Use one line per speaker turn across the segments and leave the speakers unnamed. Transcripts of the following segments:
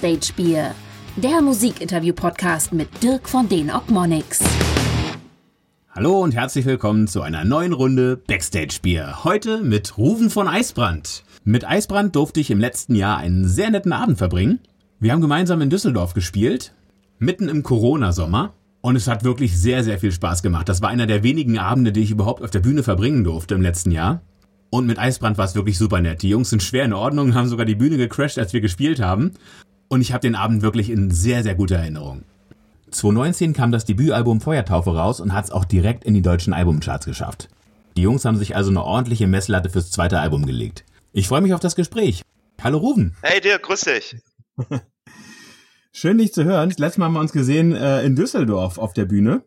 Backstage Bier, der Musikinterview-Podcast mit Dirk von den Ogmonics.
Hallo und herzlich willkommen zu einer neuen Runde Backstage Bier. Heute mit Rufen von Eisbrand. Mit Eisbrand durfte ich im letzten Jahr einen sehr netten Abend verbringen. Wir haben gemeinsam in Düsseldorf gespielt, mitten im Corona-Sommer. Und es hat wirklich sehr, sehr viel Spaß gemacht. Das war einer der wenigen Abende, die ich überhaupt auf der Bühne verbringen durfte im letzten Jahr. Und mit Eisbrand war es wirklich super nett. Die Jungs sind schwer in Ordnung, haben sogar die Bühne gecrashed, als wir gespielt haben. Und ich habe den Abend wirklich in sehr, sehr guter Erinnerung. 2019 kam das Debütalbum Feuertaufe raus und hat es auch direkt in die deutschen Albumcharts geschafft. Die Jungs haben sich also eine ordentliche Messlatte fürs zweite Album gelegt. Ich freue mich auf das Gespräch. Hallo Ruben.
Hey dir, grüß dich.
Schön dich zu hören. Das letzte Mal haben wir uns gesehen äh, in Düsseldorf auf der Bühne.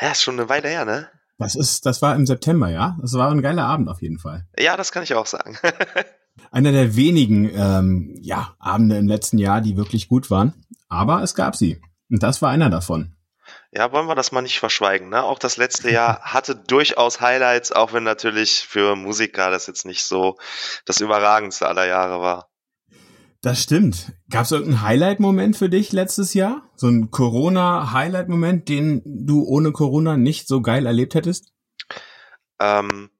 Ja, ist schon eine Weile her, ne?
Das ist, das war im September, ja. Das war ein geiler Abend auf jeden Fall.
Ja, das kann ich auch sagen.
Einer der wenigen, ähm, ja, Abende im letzten Jahr, die wirklich gut waren. Aber es gab sie. Und das war einer davon.
Ja, wollen wir das mal nicht verschweigen. Ne? Auch das letzte Jahr hatte durchaus Highlights, auch wenn natürlich für Musiker das jetzt nicht so das überragendste aller Jahre war.
Das stimmt. Gab es irgendeinen Highlight-Moment für dich letztes Jahr? So ein Corona-Highlight-Moment, den du ohne Corona nicht so geil erlebt hättest?
Ähm,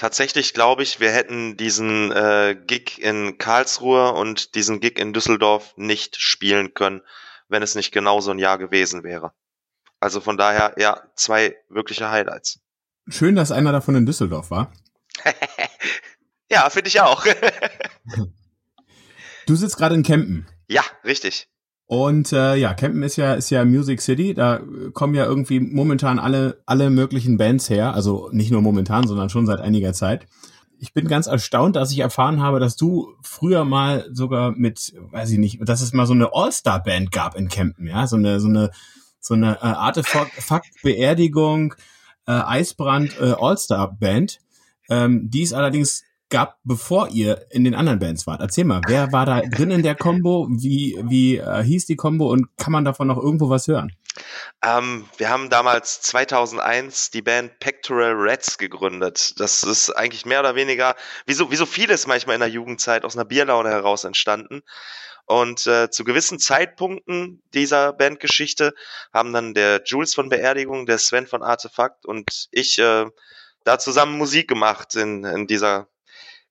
tatsächlich glaube ich, wir hätten diesen äh, Gig in Karlsruhe und diesen Gig in Düsseldorf nicht spielen können, wenn es nicht genau so ein Jahr gewesen wäre. Also von daher, ja, zwei wirkliche Highlights.
Schön, dass einer davon in Düsseldorf war.
ja, finde ich auch.
Du sitzt gerade in Kempen.
Ja, richtig.
Und äh, ja, Kempen ist ja ist ja Music City. Da kommen ja irgendwie momentan alle alle möglichen Bands her. Also nicht nur momentan, sondern schon seit einiger Zeit. Ich bin ganz erstaunt, dass ich erfahren habe, dass du früher mal sogar mit, weiß ich nicht, dass es mal so eine All-Star-Band gab in Kempen, ja, so eine so eine so eine äh, Artefakt-Beerdigung, äh, Eisbrand äh, All-Star-Band. Ähm, die ist allerdings gab, bevor ihr in den anderen Bands wart. Erzähl mal, wer war da drin in der Combo? Wie, wie äh, hieß die Combo und kann man davon noch irgendwo was hören?
Ähm, wir haben damals 2001 die Band Pectoral Reds gegründet. Das ist eigentlich mehr oder weniger, wie so, wie so vieles manchmal in der Jugendzeit, aus einer Bierlaune heraus entstanden. Und äh, zu gewissen Zeitpunkten dieser Bandgeschichte haben dann der Jules von Beerdigung, der Sven von Artefakt und ich äh, da zusammen Musik gemacht in, in dieser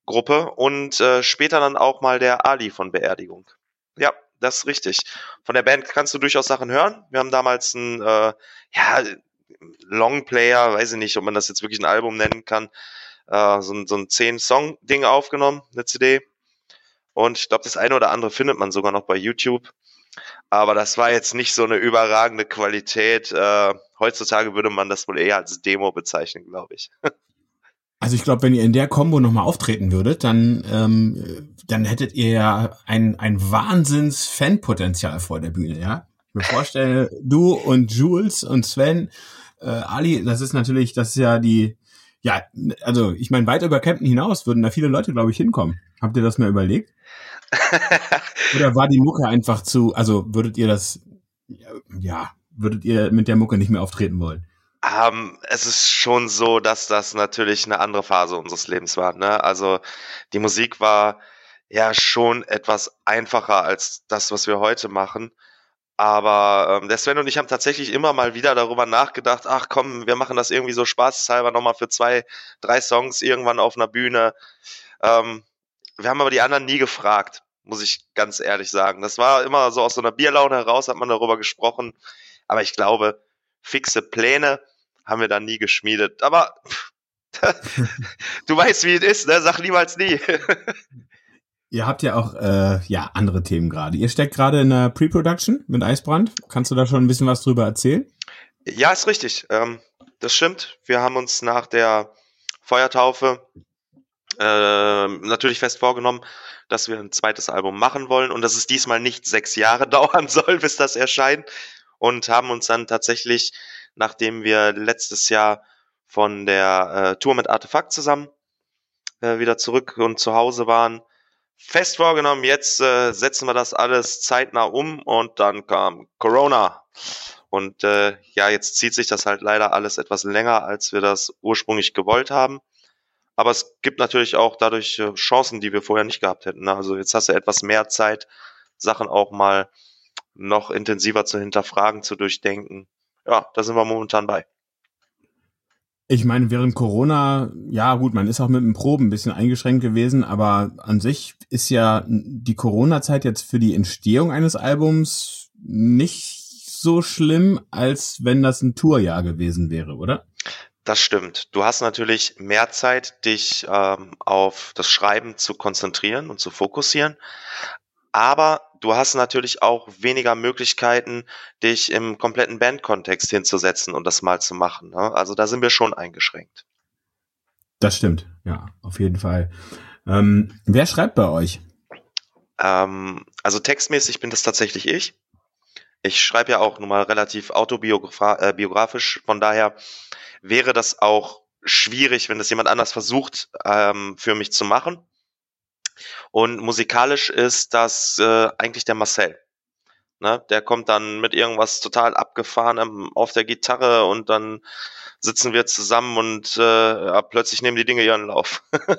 Gruppe und äh, später dann auch mal der Ali von Beerdigung. Ja, das ist richtig. Von der Band kannst du durchaus Sachen hören. Wir haben damals ein, äh, ja, Longplayer, weiß ich nicht, ob man das jetzt wirklich ein Album nennen kann, äh, so, ein, so ein 10-Song-Ding aufgenommen, eine CD. Und ich glaube, das eine oder andere findet man sogar noch bei YouTube. Aber das war jetzt nicht so eine überragende Qualität. Äh, heutzutage würde man das wohl eher als Demo bezeichnen, glaube ich.
Also ich glaube, wenn ihr in der Combo nochmal auftreten würdet, dann, ähm, dann hättet ihr ja ein, ein Wahnsinns-Fanpotenzial vor der Bühne, ja? Ich mir vorstelle, du und Jules und Sven, äh, Ali, das ist natürlich, das ist ja die, ja, also ich meine, weit über Campen hinaus würden da viele Leute, glaube ich, hinkommen. Habt ihr das mal überlegt? Oder war die Mucke einfach zu, also würdet ihr das, ja, würdet ihr mit der Mucke nicht mehr auftreten wollen?
Ähm, es ist schon so, dass das natürlich eine andere Phase unseres Lebens war. Ne? Also die Musik war ja schon etwas einfacher als das, was wir heute machen. Aber ähm, der Sven und ich haben tatsächlich immer mal wieder darüber nachgedacht, ach komm, wir machen das irgendwie so spaßeshalber nochmal für zwei, drei Songs irgendwann auf einer Bühne. Ähm, wir haben aber die anderen nie gefragt, muss ich ganz ehrlich sagen. Das war immer so aus so einer Bierlaune heraus, hat man darüber gesprochen. Aber ich glaube, fixe Pläne haben wir dann nie geschmiedet. Aber du weißt, wie es ist, ne? Sag niemals nie.
Ihr habt ja auch äh, ja andere Themen gerade. Ihr steckt gerade in der Pre-Production mit Eisbrand. Kannst du da schon ein bisschen was drüber erzählen?
Ja, ist richtig. Ähm, das stimmt. Wir haben uns nach der Feuertaufe äh, natürlich fest vorgenommen, dass wir ein zweites Album machen wollen und dass es diesmal nicht sechs Jahre dauern soll, bis das erscheint. Und haben uns dann tatsächlich nachdem wir letztes Jahr von der äh, Tour mit Artefakt zusammen äh, wieder zurück und zu Hause waren. Fest vorgenommen, jetzt äh, setzen wir das alles zeitnah um und dann kam Corona. Und äh, ja, jetzt zieht sich das halt leider alles etwas länger, als wir das ursprünglich gewollt haben. Aber es gibt natürlich auch dadurch äh, Chancen, die wir vorher nicht gehabt hätten. Ne? Also jetzt hast du etwas mehr Zeit Sachen auch mal noch intensiver zu hinterfragen, zu durchdenken. Ja, da sind wir momentan bei.
Ich meine, während Corona, ja gut, man ist auch mit dem Proben ein bisschen eingeschränkt gewesen, aber an sich ist ja die Corona-Zeit jetzt für die Entstehung eines Albums nicht so schlimm, als wenn das ein Tourjahr gewesen wäre, oder?
Das stimmt. Du hast natürlich mehr Zeit, dich ähm, auf das Schreiben zu konzentrieren und zu fokussieren. Aber du hast natürlich auch weniger Möglichkeiten, dich im kompletten Bandkontext hinzusetzen und das mal zu machen. Ne? Also da sind wir schon eingeschränkt.
Das stimmt, ja, auf jeden Fall. Ähm, wer schreibt bei euch?
Ähm, also textmäßig bin das tatsächlich ich. Ich schreibe ja auch nun mal relativ autobiografisch, äh, von daher wäre das auch schwierig, wenn das jemand anders versucht, ähm, für mich zu machen. Und musikalisch ist das äh, eigentlich der Marcel. Ne? Der kommt dann mit irgendwas total abgefahrenem auf der Gitarre und dann sitzen wir zusammen und äh, ja, plötzlich nehmen die Dinge ihren Lauf.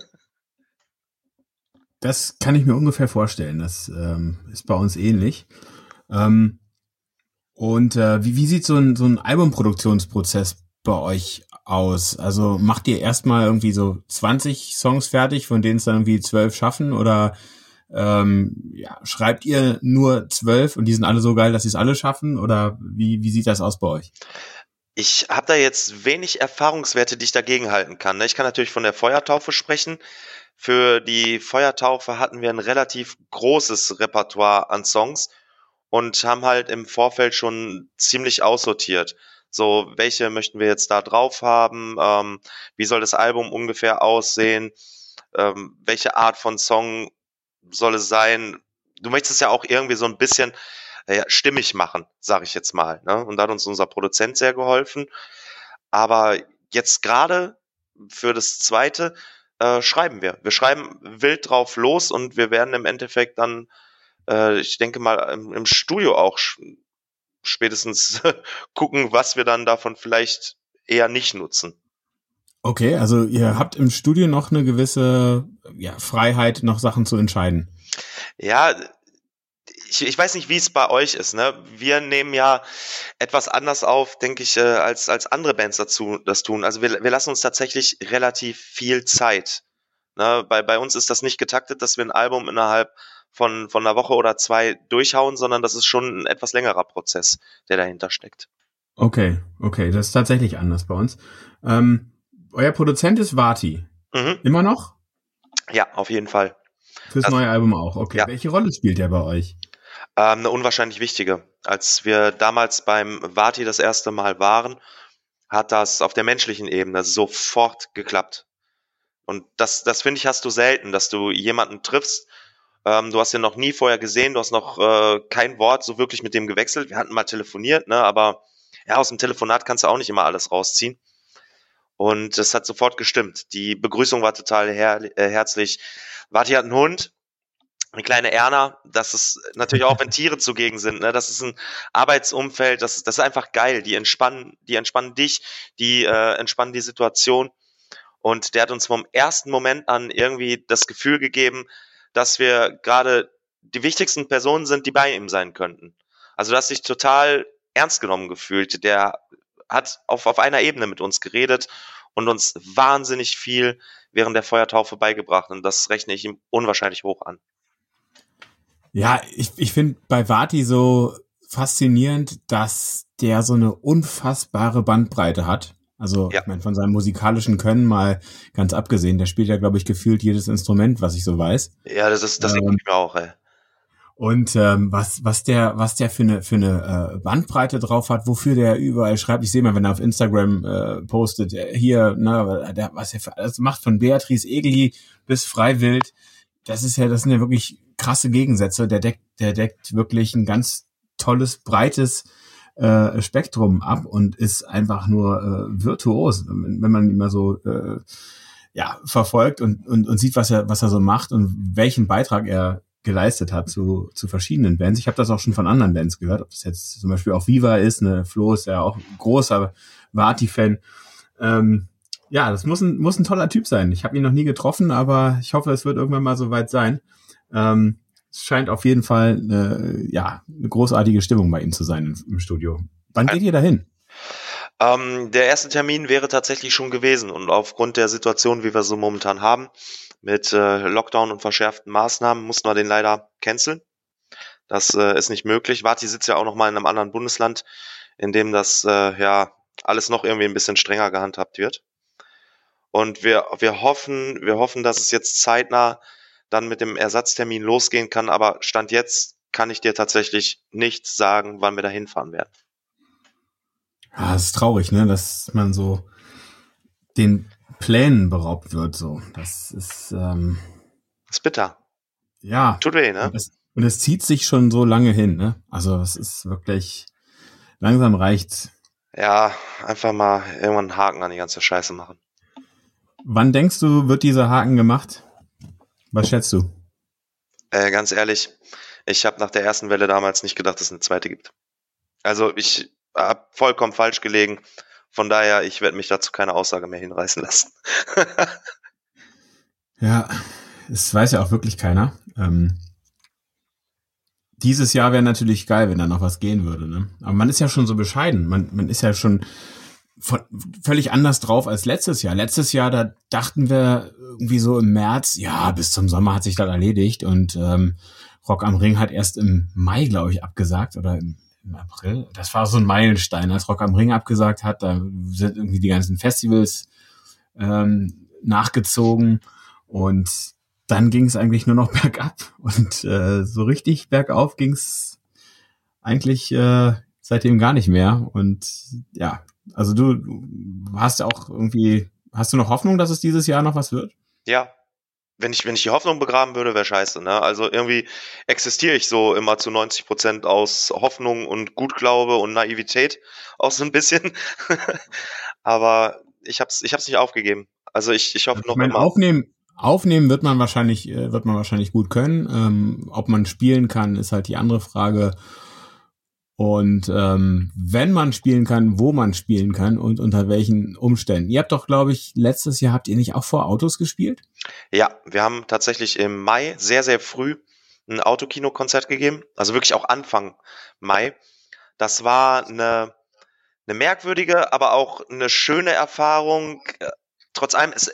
das kann ich mir ungefähr vorstellen. Das ähm, ist bei uns ähnlich. Ähm, und äh, wie, wie sieht so ein, so ein Albumproduktionsprozess bei euch aus? Also macht ihr erstmal irgendwie so 20 Songs fertig, von denen es dann irgendwie zwölf schaffen oder ähm, ja, schreibt ihr nur zwölf und die sind alle so geil, dass sie es alle schaffen oder wie, wie sieht das aus bei euch?
Ich habe da jetzt wenig Erfahrungswerte, die ich dagegen halten kann. Ne? Ich kann natürlich von der Feuertaufe sprechen. Für die Feuertaufe hatten wir ein relativ großes Repertoire an Songs und haben halt im Vorfeld schon ziemlich aussortiert. So, welche möchten wir jetzt da drauf haben? Ähm, wie soll das Album ungefähr aussehen? Ähm, welche Art von Song soll es sein? Du möchtest es ja auch irgendwie so ein bisschen äh, stimmig machen, sage ich jetzt mal. Ne? Und da hat uns unser Produzent sehr geholfen. Aber jetzt gerade für das zweite äh, schreiben wir. Wir schreiben wild drauf los und wir werden im Endeffekt dann, äh, ich denke mal, im, im Studio auch spätestens gucken, was wir dann davon vielleicht eher nicht nutzen.
Okay, also ihr habt im Studio noch eine gewisse ja, Freiheit, noch Sachen zu entscheiden.
Ja, ich, ich weiß nicht, wie es bei euch ist. Ne? Wir nehmen ja etwas anders auf, denke ich, äh, als, als andere Bands dazu das tun. Also wir, wir lassen uns tatsächlich relativ viel Zeit. Ne? Bei, bei uns ist das nicht getaktet, dass wir ein Album innerhalb von, von einer Woche oder zwei durchhauen, sondern das ist schon ein etwas längerer Prozess, der dahinter steckt.
Okay, okay, das ist tatsächlich anders bei uns. Ähm, euer Produzent ist Vati. Mhm. Immer noch?
Ja, auf jeden Fall.
Fürs also, neue Album auch, okay. Ja. Welche Rolle spielt er bei euch?
Ähm, eine unwahrscheinlich wichtige. Als wir damals beim Vati das erste Mal waren, hat das auf der menschlichen Ebene sofort geklappt. Und das, das finde ich, hast du selten, dass du jemanden triffst, ähm, du hast ihn noch nie vorher gesehen, du hast noch äh, kein Wort so wirklich mit dem gewechselt. Wir hatten mal telefoniert, ne, aber ja, aus dem Telefonat kannst du auch nicht immer alles rausziehen. Und es hat sofort gestimmt. Die Begrüßung war total her äh, herzlich. Warte, hat einen Hund, eine kleine Erna. Das ist natürlich auch, wenn Tiere zugegen sind. Ne? Das ist ein Arbeitsumfeld. Das, das ist einfach geil. Die entspannen, die entspannen dich, die äh, entspannen die Situation. Und der hat uns vom ersten Moment an irgendwie das Gefühl gegeben, dass wir gerade die wichtigsten Personen sind, die bei ihm sein könnten. Also, dass sich total ernst genommen gefühlt. Der hat auf, auf einer Ebene mit uns geredet und uns wahnsinnig viel während der Feuertaufe beigebracht. Und das rechne ich ihm unwahrscheinlich hoch an.
Ja, ich, ich finde bei Vati so faszinierend, dass der so eine unfassbare Bandbreite hat. Also ja. ich meine, von seinem musikalischen Können mal ganz abgesehen, der spielt ja, glaube ich, gefühlt jedes Instrument, was ich so weiß.
Ja, das ist, das ähm, ich mir auch, ey.
Und ähm, was, was der, was der für eine für eine äh, Bandbreite drauf hat, wofür der überall schreibt. Ich sehe mal, wenn er auf Instagram äh, postet, äh, hier, ne, der, was er für alles macht, von Beatrice Egli bis Freiwild, das ist ja, das sind ja wirklich krasse Gegensätze. Der deckt, der deckt wirklich ein ganz tolles, breites äh, Spektrum ab und ist einfach nur äh, virtuos, wenn, man ihn mal so äh, ja, verfolgt und, und, und sieht, was er, was er so macht und welchen Beitrag er geleistet hat zu, zu verschiedenen Bands. Ich habe das auch schon von anderen Bands gehört, ob das jetzt zum Beispiel auch Viva ist, ne, Flo ist ja auch großer Vati-Fan. Ähm, ja, das muss ein, muss ein toller Typ sein. Ich habe ihn noch nie getroffen, aber ich hoffe, es wird irgendwann mal so weit sein. Ähm, Es scheint auf jeden Fall eine, ja, eine großartige Stimmung bei ihm zu sein im, im Studio. Wann geht ihr dahin?
Ähm, der erste Termin wäre tatsächlich schon gewesen und aufgrund der Situation, wie wir so momentan haben, mit äh, Lockdown und verschärften Maßnahmen, mussten wir den leider canceln. Das äh, ist nicht möglich. Vati sitzt ja auch noch mal in einem anderen Bundesland, in dem das äh, ja alles noch irgendwie ein bisschen strenger gehandhabt wird. Und wir, wir hoffen, wir hoffen, dass es jetzt zeitnah dann mit dem Ersatztermin losgehen kann. Aber Stand jetzt kann ich dir tatsächlich nicht sagen, wann wir da hinfahren werden.
Ja, es ist traurig, ne, dass man so den Plänen beraubt wird, so. Das ist, ähm,
das ist bitter.
Ja.
Tut weh, ne?
Und es, zieht sich schon so lange hin, ne? Also, es ist wirklich, langsam reicht's.
Ja, einfach mal irgendwann einen Haken an die ganze Scheiße machen.
Wann denkst du, wird dieser Haken gemacht? Was schätzt du?
Äh, ganz ehrlich, ich habe nach der ersten Welle damals nicht gedacht, dass es eine zweite gibt. Also ich habe vollkommen falsch gelegen. Von daher, ich werde mich dazu keine Aussage mehr hinreißen lassen.
ja, es weiß ja auch wirklich keiner. Ähm, dieses Jahr wäre natürlich geil, wenn da noch was gehen würde. Ne? Aber man ist ja schon so bescheiden. Man, man ist ja schon völlig anders drauf als letztes Jahr. Letztes Jahr, da dachten wir irgendwie so im März, ja, bis zum Sommer hat sich das erledigt und ähm, Rock am Ring hat erst im Mai, glaube ich, abgesagt oder im, im, April. Das war so ein Meilenstein, als Rock am Ring abgesagt hat. Da sind irgendwie die ganzen Festivals ähm, nachgezogen und dann ging es eigentlich nur noch bergab und äh, so richtig bergauf ging es eigentlich äh, seitdem gar nicht mehr. Und ja, also du, du hast ja auch irgendwie, hast du noch Hoffnung, dass es dieses Jahr noch was wird?
Ja, wenn ich, wenn ich die Hoffnung begraben würde, wäre scheiße, ne? Also irgendwie existiere ich so immer zu 90 Prozent aus Hoffnung und Gutglaube und Naivität auch so ein bisschen. Aber ich hab's, ich hab's nicht aufgegeben. Also ich, ich hoffe also
noch ich mein, immer. Aufnehmen, aufnehmen wird man wahrscheinlich, äh, wird man wahrscheinlich gut können. Ähm, ob man spielen kann, ist halt die andere Frage. Und ähm, wenn man spielen kann, wo man spielen kann und unter welchen Umständen. Ihr habt doch, glaube ich, letztes Jahr habt ihr nicht auch vor Autos gespielt?
Ja, wir haben tatsächlich im Mai sehr, sehr früh ein Autokino-Konzert gegeben. Also wirklich auch Anfang Mai. Das war eine, eine merkwürdige, aber auch eine schöne Erfahrung. Trotz allem, es,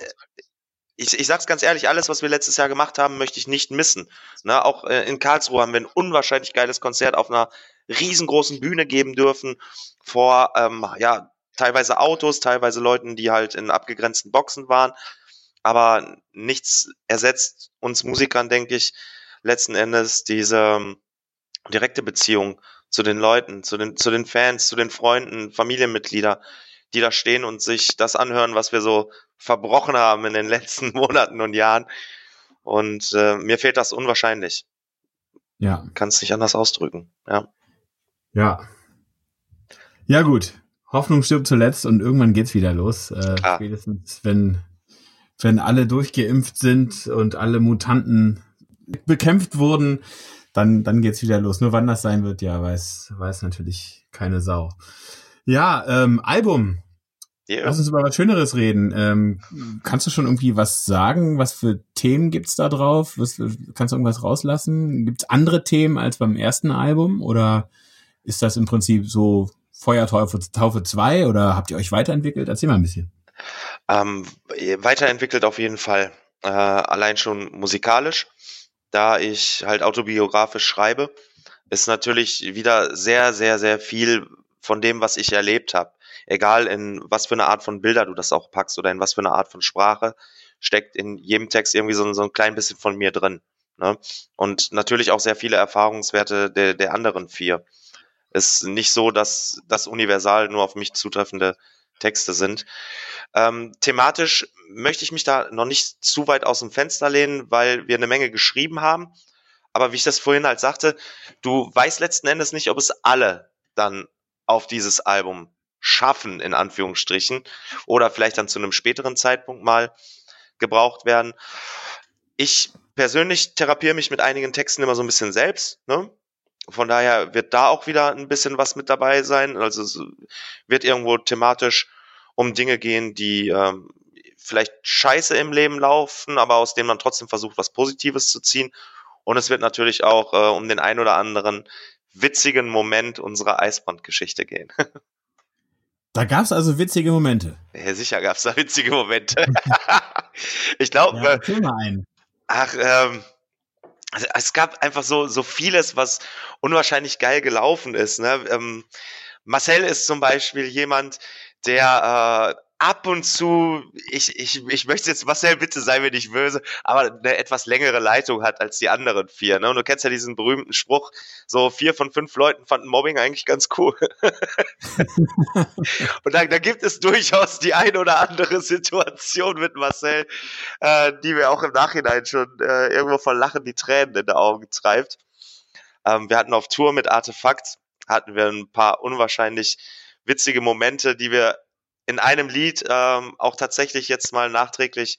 ich, ich sag's ganz ehrlich, alles, was wir letztes Jahr gemacht haben, möchte ich nicht missen. Ne, auch äh, in Karlsruhe haben wir ein unwahrscheinlich geiles Konzert auf einer riesengroßen Bühne geben dürfen vor ähm, ja teilweise Autos, teilweise Leuten, die halt in abgegrenzten Boxen waren. Aber nichts ersetzt uns Musikern, denke ich, letzten Endes diese ähm, direkte Beziehung zu den Leuten, zu den, zu den Fans, zu den Freunden, Familienmitglieder, die da stehen und sich das anhören, was wir so verbrochen haben in den letzten Monaten und Jahren. Und äh, mir fehlt das unwahrscheinlich.
Ja.
Kann es nicht anders ausdrücken. Ja.
Ja. Ja, gut. Hoffnung stirbt zuletzt und irgendwann geht's wieder los. Äh, spätestens, wenn, wenn alle durchgeimpft sind und alle Mutanten bekämpft wurden, dann, dann geht's wieder los. Nur wann das sein wird, ja, weiß, weiß natürlich keine Sau. Ja, ähm, Album. Yeah. Lass uns über was Schöneres reden. Ähm, kannst du schon irgendwie was sagen? Was für Themen gibt's da drauf? Was, kannst du irgendwas rauslassen? Gibt's andere Themen als beim ersten Album? Oder ist das im Prinzip so Feuertaufe Taufe 2 oder habt ihr euch weiterentwickelt? Erzähl mal ein bisschen.
Ähm, weiterentwickelt auf jeden Fall. Äh, allein schon musikalisch, da ich halt autobiografisch schreibe, ist natürlich wieder sehr, sehr, sehr viel von dem, was ich erlebt habe. Egal in was für eine Art von Bilder du das auch packst oder in was für eine Art von Sprache, steckt in jedem Text irgendwie so, so ein klein bisschen von mir drin. Ne? Und natürlich auch sehr viele Erfahrungswerte der, der anderen vier ist nicht so, dass das universal nur auf mich zutreffende Texte sind. Ähm, thematisch möchte ich mich da noch nicht zu weit aus dem Fenster lehnen, weil wir eine Menge geschrieben haben. Aber wie ich das vorhin halt sagte, du weißt letzten Endes nicht, ob es alle dann auf dieses Album schaffen, in Anführungsstrichen, oder vielleicht dann zu einem späteren Zeitpunkt mal gebraucht werden. Ich persönlich therapiere mich mit einigen Texten immer so ein bisschen selbst. Ne? Von daher wird da auch wieder ein bisschen was mit dabei sein. Also es wird irgendwo thematisch um Dinge gehen, die ähm, vielleicht scheiße im Leben laufen, aber aus denen man trotzdem versucht, was Positives zu ziehen. Und es wird natürlich auch äh, um den ein oder anderen witzigen Moment unserer Eisbrandgeschichte gehen.
Da gab es also witzige Momente.
Ja, sicher gab es da witzige Momente. ich glaube. Ja,
erzähl mal einen.
Ach, ähm, also es gab einfach so, so vieles, was unwahrscheinlich geil gelaufen ist. Ne? Ähm, Marcel ist zum Beispiel jemand, der äh, ab und zu, ich, ich, ich möchte jetzt, Marcel, bitte sei mir nicht böse, aber eine etwas längere Leitung hat als die anderen vier. Ne? Und du kennst ja diesen berühmten Spruch, so vier von fünf Leuten fanden Mobbing eigentlich ganz cool. und da, da gibt es durchaus die ein oder andere Situation mit Marcel, äh, die mir auch im Nachhinein schon äh, irgendwo von Lachen die Tränen in den Augen treibt. Ähm, wir hatten auf Tour mit Artefakt, hatten wir ein paar unwahrscheinlich witzige Momente, die wir in einem Lied ähm, auch tatsächlich jetzt mal nachträglich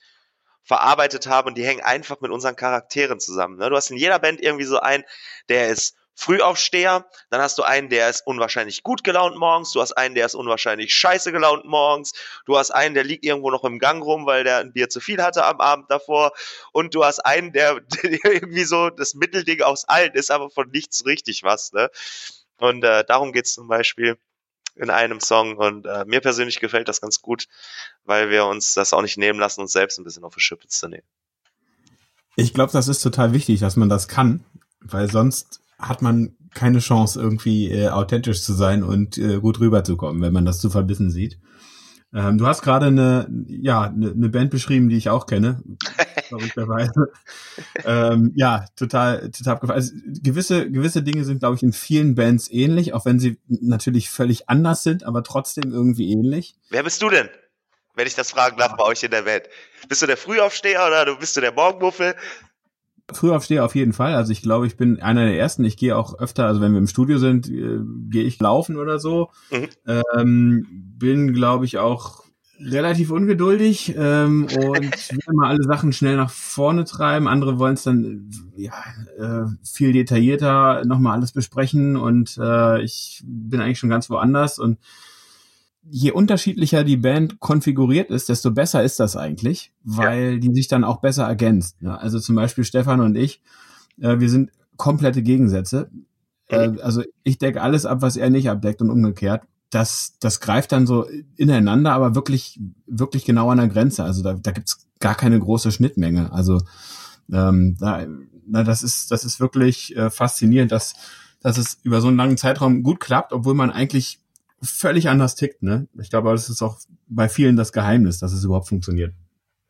verarbeitet haben und die hängen einfach mit unseren Charakteren zusammen. Ne? Du hast in jeder Band irgendwie so einen, der ist Frühaufsteher, dann hast du einen, der ist unwahrscheinlich gut gelaunt morgens, du hast einen, der ist unwahrscheinlich scheiße gelaunt morgens, du hast einen, der liegt irgendwo noch im Gang rum, weil der ein Bier zu viel hatte am Abend davor und du hast einen, der, der irgendwie so das Mittelding aus allen ist, aber von nichts richtig was. Ne? Und äh, darum geht's zum Beispiel in einem Song und äh, mir persönlich gefällt das ganz gut, weil wir uns das auch nicht nehmen lassen, uns selbst ein bisschen auf die Schippe zu nehmen.
Ich glaube, das ist total wichtig, dass man das kann, weil sonst hat man keine Chance, irgendwie äh, authentisch zu sein und äh, gut rüberzukommen, wenn man das zu verbissen sieht. Ähm, du hast gerade eine, ja, eine, eine Band beschrieben, die ich auch kenne, verrückterweise. ähm, ja, total, total abgefallen. Also, gewisse, gewisse Dinge sind, glaube ich, in vielen Bands ähnlich, auch wenn sie natürlich völlig anders sind, aber trotzdem irgendwie ähnlich.
Wer bist du denn? Wenn ich das fragen darf bei euch in der Band. Bist du der Frühaufsteher oder bist du der Morgenmuffel?
Frühaufsteher auf jeden Fall. Also ich glaube, ich bin einer der ersten. Ich gehe auch öfter, also wenn wir im Studio sind, äh, gehe ich laufen oder so. Mhm. Ähm, bin, glaube ich, auch relativ ungeduldig ähm, und will immer alle Sachen schnell nach vorne treiben. Andere wollen es dann ja, äh, viel detaillierter nochmal alles besprechen und äh, ich bin eigentlich schon ganz woanders und je unterschiedlicher die Band konfiguriert ist, desto besser ist das eigentlich, weil ja. die sich dann auch besser ergänzt. Ja, also zum Beispiel Stefan und ich, äh, wir sind komplette Gegensätze. Äh, also ich decke alles ab, was er nicht abdeckt und umgekehrt. Das, das greift dann so ineinander, aber wirklich, wirklich genau an der Grenze. Also da, da gibt's gar keine große Schnittmenge. Also ähm, da, na, das ist, das ist wirklich äh, faszinierend, dass, dass es über so einen langen Zeitraum gut klappt, obwohl man eigentlich völlig anders tickt, ne? Ich glaube, das ist auch bei vielen das Geheimnis, dass es überhaupt funktioniert.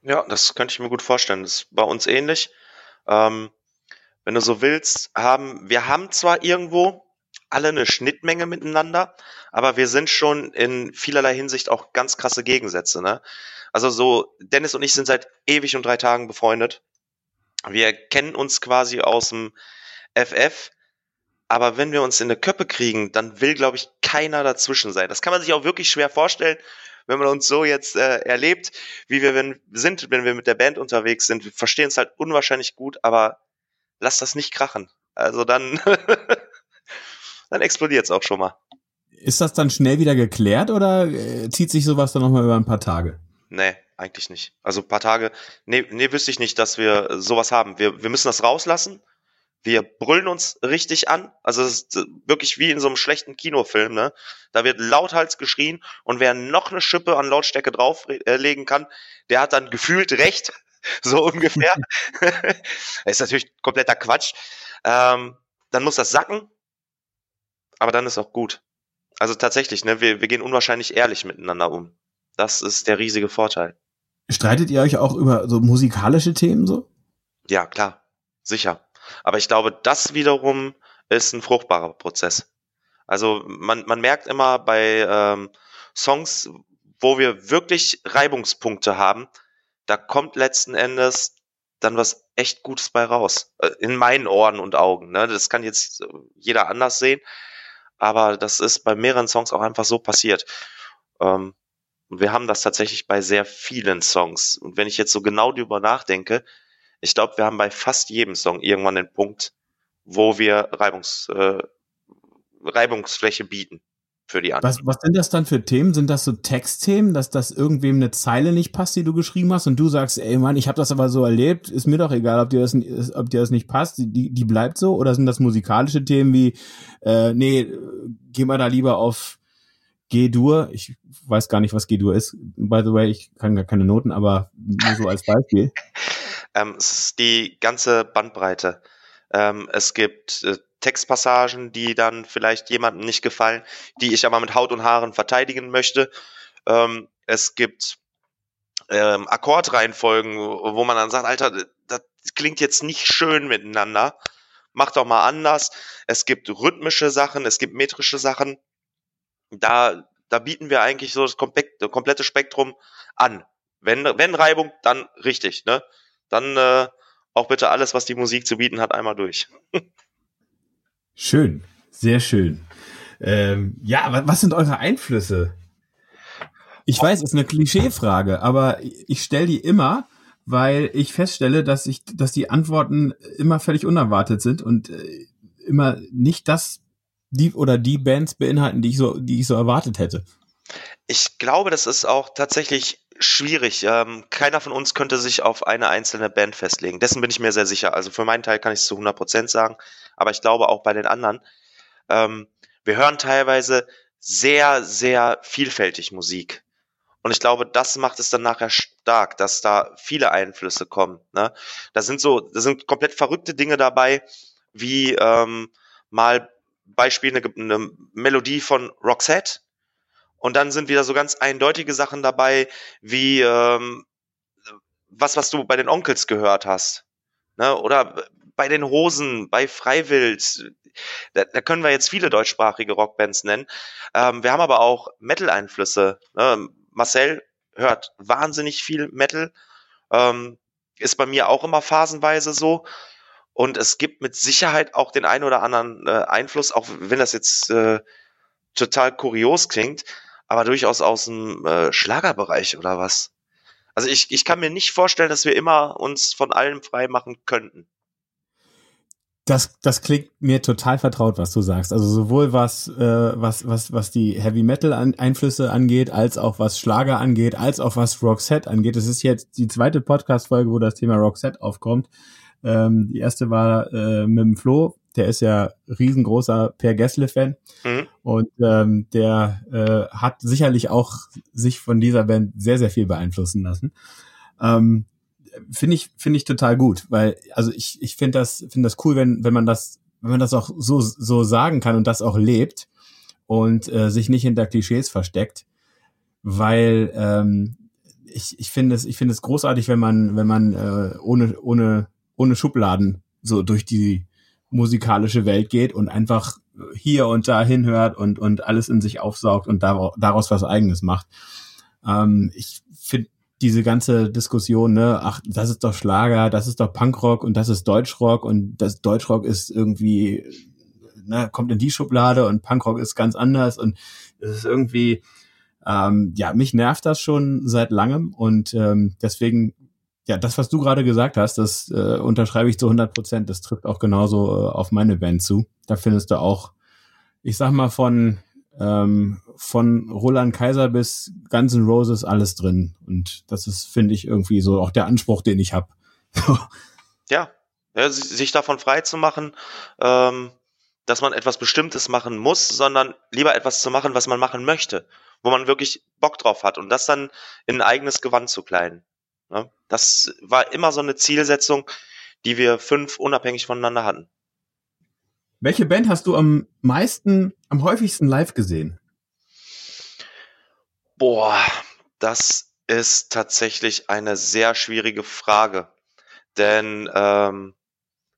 Ja, das könnte ich mir gut vorstellen. Das ist bei uns ähnlich. Ähm, wenn du so willst, haben, wir haben zwar irgendwo alle eine Schnittmenge miteinander, aber wir sind schon in vielerlei Hinsicht auch ganz krasse Gegensätze, ne? Also so, Dennis und ich sind seit ewig und drei Tagen befreundet. Wir kennen uns quasi aus dem FF aber wenn wir uns in eine Köppe kriegen, dann will, glaube ich, keiner dazwischen sein. Das kann man sich auch wirklich schwer vorstellen, wenn man uns so jetzt äh, erlebt, wie wir wenn, sind, wenn wir mit der Band unterwegs sind. Wir verstehen es halt unwahrscheinlich gut, aber lass das nicht krachen. Also dann, dann explodiert es auch schon mal.
Ist das dann schnell wieder geklärt oder äh, zieht sich sowas dann nochmal über ein paar Tage?
Nee, eigentlich nicht. Also ein paar Tage, nee, nee, wüsste ich nicht, dass wir sowas haben. Wir, wir müssen das rauslassen wir brüllen uns richtig an. Also es ist wirklich wie in so einem schlechten Kinofilm, ne? Da wird lauthals geschrien und wer noch eine Schippe an Lautstärke drauflegen kann, der hat dann gefühlt recht. so ungefähr. ist natürlich kompletter Quatsch. Ähm, dann muss das sacken, aber dann ist auch gut. Also tatsächlich, ne, wir, wir gehen unwahrscheinlich ehrlich miteinander um. Das ist der riesige Vorteil.
Streitet ihr euch auch über so musikalische Themen so?
Ja, klar. Sicher. Aber ich glaube, das wiederum ist ein fruchtbarer Prozess. Also man, man merkt immer bei ähm, Songs, wo wir wirklich Reibungspunkte haben, da kommt letzten Endes dann was echt Gutes bei raus. Äh, in meinen Ohren und Augen. Ne? Das kann jetzt jeder anders sehen. Aber das ist bei mehreren Songs auch einfach so passiert. Ähm, und wir haben das tatsächlich bei sehr vielen Songs. Und wenn ich jetzt so genau darüber nachdenke, ich glaube, wir haben bei fast jedem Song irgendwann den Punkt, wo wir Reibungs, äh, Reibungsfläche bieten. für die anderen.
Was, was sind das dann für Themen? Sind das so Textthemen, dass das irgendwem eine Zeile nicht passt, die du geschrieben hast und du sagst, ey Mann, ich habe das aber so erlebt, ist mir doch egal, ob dir das, ob dir das nicht passt, die, die bleibt so? Oder sind das musikalische Themen wie, äh, nee, geh mal da lieber auf G-Dur. Ich weiß gar nicht, was G-Dur ist. By the way, ich kann gar keine Noten, aber nur so als Beispiel.
ähm, es ist die ganze Bandbreite. Ähm, es gibt äh, Textpassagen, die dann vielleicht jemandem nicht gefallen, die ich aber mit Haut und Haaren verteidigen möchte. Ähm, es gibt ähm, Akkordreihenfolgen, wo man dann sagt, Alter, das klingt jetzt nicht schön miteinander. Mach doch mal anders. Es gibt rhythmische Sachen, es gibt metrische Sachen. Da, da bieten wir eigentlich so das komplette, Spektrum an. Wenn, wenn Reibung, dann richtig, ne? Dann äh, auch bitte alles, was die Musik zu bieten hat, einmal durch.
Schön, sehr schön. Ähm, ja, was sind eure Einflüsse? Ich weiß, es ist eine Klischeefrage, aber ich stelle die immer, weil ich feststelle, dass ich, dass die Antworten immer völlig unerwartet sind und äh, immer nicht das, die oder die Bands beinhalten, die ich so, die ich so erwartet hätte.
Ich glaube, das ist auch tatsächlich schwierig. Ähm, keiner von uns könnte sich auf eine einzelne Band festlegen. Dessen bin ich mir sehr sicher. Also für meinen Teil kann ich es zu 100 Prozent sagen aber ich glaube auch bei den anderen. Ähm, wir hören teilweise sehr, sehr vielfältig Musik. Und ich glaube, das macht es dann nachher stark, dass da viele Einflüsse kommen. Ne? Da sind so, da sind komplett verrückte Dinge dabei, wie ähm, mal Beispiel eine, eine Melodie von Roxette. Und dann sind wieder so ganz eindeutige Sachen dabei, wie ähm, was, was du bei den Onkels gehört hast. Ne? Oder bei den Hosen, bei Freiwild. Da, da können wir jetzt viele deutschsprachige Rockbands nennen. Ähm, wir haben aber auch Metal-Einflüsse. Ne? Marcel hört wahnsinnig viel Metal. Ähm, ist bei mir auch immer phasenweise so. Und es gibt mit Sicherheit auch den einen oder anderen äh, Einfluss, auch wenn das jetzt äh, total kurios klingt, aber durchaus aus dem äh, Schlagerbereich oder was. Also ich, ich kann mir nicht vorstellen, dass wir immer uns von allem frei machen könnten.
Das, das klingt mir total vertraut, was du sagst. Also sowohl was, äh, was, was, was die Heavy Metal Einflüsse angeht, als auch was Schlager angeht, als auch was Roxette angeht. Es ist jetzt die zweite Podcast-Folge, wo das Thema Roxette aufkommt. Ähm, die erste war äh, mit dem Flo, der ist ja riesengroßer Per Gessle-Fan. Mhm. Und ähm, der äh, hat sicherlich auch sich von dieser Band sehr, sehr viel beeinflussen lassen. Ähm, finde ich finde ich total gut, weil also ich ich finde das finde das cool, wenn wenn man das wenn man das auch so so sagen kann und das auch lebt und äh, sich nicht hinter Klischees versteckt, weil ähm, ich ich finde es ich finde es großartig, wenn man wenn man äh, ohne ohne ohne Schubladen so durch die musikalische Welt geht und einfach hier und da hinhört und und alles in sich aufsaugt und daraus was eigenes macht. Ähm, ich finde diese ganze Diskussion, ne, ach, das ist doch Schlager, das ist doch Punkrock und das ist Deutschrock und das Deutschrock ist irgendwie, ne, kommt in die Schublade und Punkrock ist ganz anders und es ist irgendwie, ähm, ja, mich nervt das schon seit langem und ähm, deswegen, ja, das, was du gerade gesagt hast, das äh, unterschreibe ich zu 100 Prozent, das trifft auch genauso äh, auf meine Band zu. Da findest du auch, ich sag mal, von ähm, von Roland Kaiser bis Guns N' Roses alles drin. Und das ist, finde ich, irgendwie so auch der Anspruch, den ich habe.
ja. ja, sich davon frei zu machen, ähm, dass man etwas Bestimmtes machen muss, sondern lieber etwas zu machen, was man machen möchte, wo man wirklich Bock drauf hat und das dann in ein eigenes Gewand zu kleiden. Ja, das war immer so eine Zielsetzung, die wir fünf unabhängig voneinander hatten.
Welche Band hast du am meisten, am häufigsten live gesehen?
Boah, das ist tatsächlich eine sehr schwierige Frage. Denn ähm,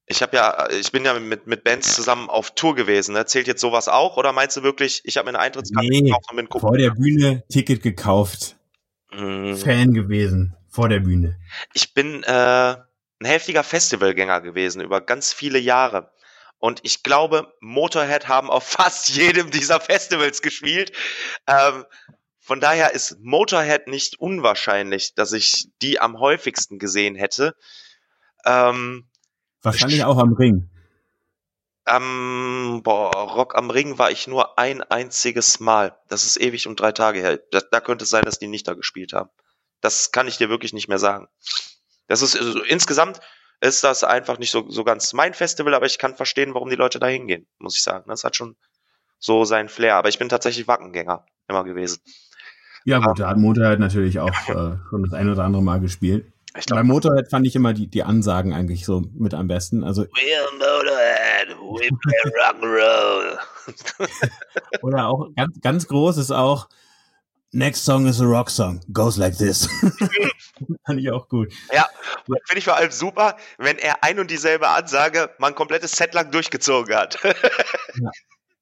ich habe ja, ich bin ja mit, mit Bands zusammen auf Tour gewesen. Ne? Zählt jetzt sowas auch? Oder meinst du wirklich, ich habe mir eine Eintrittskarte
nee, gekauft und bin gucken? Vor der Bühne Ticket gekauft. Mm. Fan gewesen. Vor der Bühne.
Ich bin äh, ein heftiger Festivalgänger gewesen über ganz viele Jahre. Und ich glaube, Motorhead haben auf fast jedem dieser Festivals gespielt. Ähm, von daher ist Motorhead nicht unwahrscheinlich, dass ich die am häufigsten gesehen hätte.
Ähm, Wahrscheinlich auch am Ring.
Am boah, Rock am Ring war ich nur ein einziges Mal. Das ist ewig und drei Tage her. Da, da könnte es sein, dass die nicht da gespielt haben. Das kann ich dir wirklich nicht mehr sagen. Das ist also, insgesamt ist das einfach nicht so, so ganz mein Festival, aber ich kann verstehen, warum die Leute da hingehen, muss ich sagen. Das hat schon so sein Flair. Aber ich bin tatsächlich Wackengänger immer gewesen.
Ja, gut, da hat Motorhead natürlich auch äh, schon das ein oder andere Mal gespielt. Glaub, Bei Motorhead fand ich immer die, die Ansagen eigentlich so mit am besten. Also,
We're Motorhead, we play Rock'n'Roll.
oder auch ganz, ganz groß ist auch Next Song is a Rock Song, goes like this. fand ich auch gut.
Ja, finde ich vor allem super, wenn er ein und dieselbe Ansage mal ein komplettes Set lang durchgezogen hat.
ja,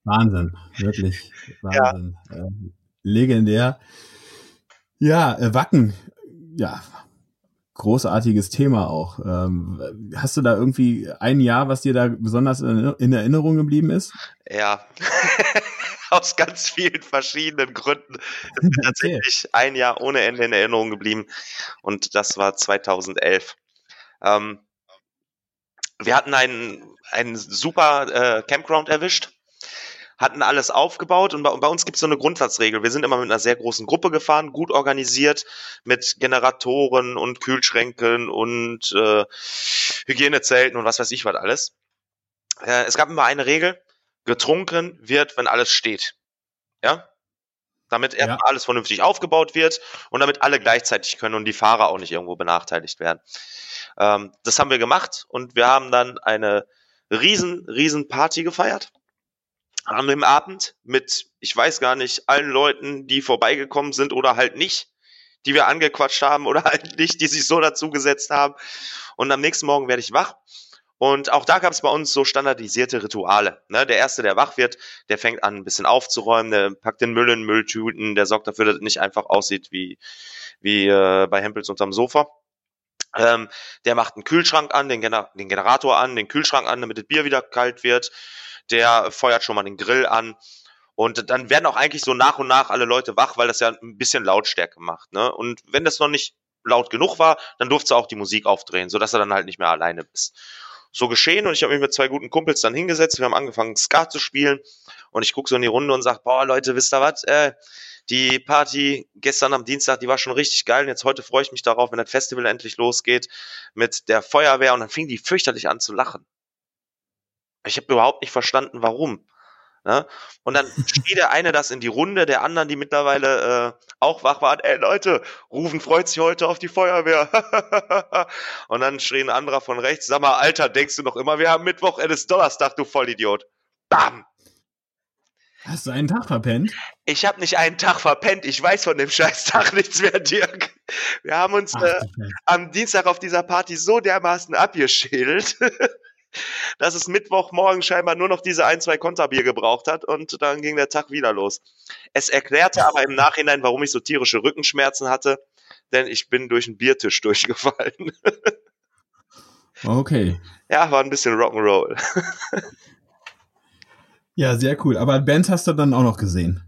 Wahnsinn, wirklich Wahnsinn. Ja. Äh, legendär. Ja, äh, Wacken, ja, großartiges Thema auch. Ähm, hast du da irgendwie ein Jahr, was dir da besonders in, in Erinnerung geblieben ist?
Ja, aus ganz vielen verschiedenen Gründen ist mir tatsächlich ein Jahr ohne Ende in Erinnerung geblieben und das war 2011. Ähm, wir hatten einen, einen super äh, Campground erwischt hatten alles aufgebaut und bei, bei uns gibt es so eine Grundsatzregel. Wir sind immer mit einer sehr großen Gruppe gefahren, gut organisiert, mit Generatoren und Kühlschränken und äh, Hygienezelten und was weiß ich was alles. Äh, es gab immer eine Regel, getrunken wird, wenn alles steht. Ja? Damit ja. alles vernünftig aufgebaut wird und damit alle gleichzeitig können und die Fahrer auch nicht irgendwo benachteiligt werden. Ähm, das haben wir gemacht und wir haben dann eine riesen, riesen Party gefeiert an dem Abend mit, ich weiß gar nicht, allen Leuten, die vorbeigekommen sind oder halt nicht, die wir angequatscht haben oder halt nicht, die sich so dazugesetzt haben. Und am nächsten Morgen werde ich wach. Und auch da gab es bei uns so standardisierte Rituale. Ne? Der Erste, der wach wird, der fängt an, ein bisschen aufzuräumen, der packt den Müll in Mülltüten, der sorgt dafür, dass es nicht einfach aussieht wie, wie äh, bei Hempels unterm Sofa. Ähm, der macht einen Kühlschrank an, den, Gener den Generator an, den Kühlschrank an, damit das Bier wieder kalt wird der feuert schon mal den Grill an. Und dann werden auch eigentlich so nach und nach alle Leute wach, weil das ja ein bisschen Lautstärke macht. Ne? Und wenn das noch nicht laut genug war, dann durfte auch die Musik aufdrehen, sodass er dann halt nicht mehr alleine bist. So geschehen und ich habe mich mit zwei guten Kumpels dann hingesetzt. Wir haben angefangen, Skat zu spielen und ich gucke so in die Runde und sage, boah Leute, wisst ihr was? Äh, die Party gestern am Dienstag, die war schon richtig geil und jetzt heute freue ich mich darauf, wenn das Festival endlich losgeht mit der Feuerwehr und dann fing die fürchterlich an zu lachen. Ich habe überhaupt nicht verstanden, warum. Ne? Und dann schrie der eine das in die Runde, der anderen, die mittlerweile äh, auch wach waren, ey Leute, Rufen freut sich heute auf die Feuerwehr. und dann schrie ein anderer von rechts, sag mal, Alter, denkst du noch immer, wir haben Mittwoch, es ist Donnerstag, du Vollidiot. Bam!
Hast du einen Tag verpennt?
Ich habe nicht einen Tag verpennt. Ich weiß von dem Scheißtag nichts mehr, Dirk. Wir haben uns Ach, äh, am Dienstag auf dieser Party so dermaßen abgeschädelt, dass es Mittwochmorgen scheinbar nur noch diese ein, zwei Konterbier gebraucht hat und dann ging der Tag wieder los. Es erklärte aber im Nachhinein, warum ich so tierische Rückenschmerzen hatte, denn ich bin durch einen Biertisch durchgefallen.
okay.
Ja, war ein bisschen Rock'n'Roll.
ja, sehr cool. Aber Bands hast du dann auch noch gesehen?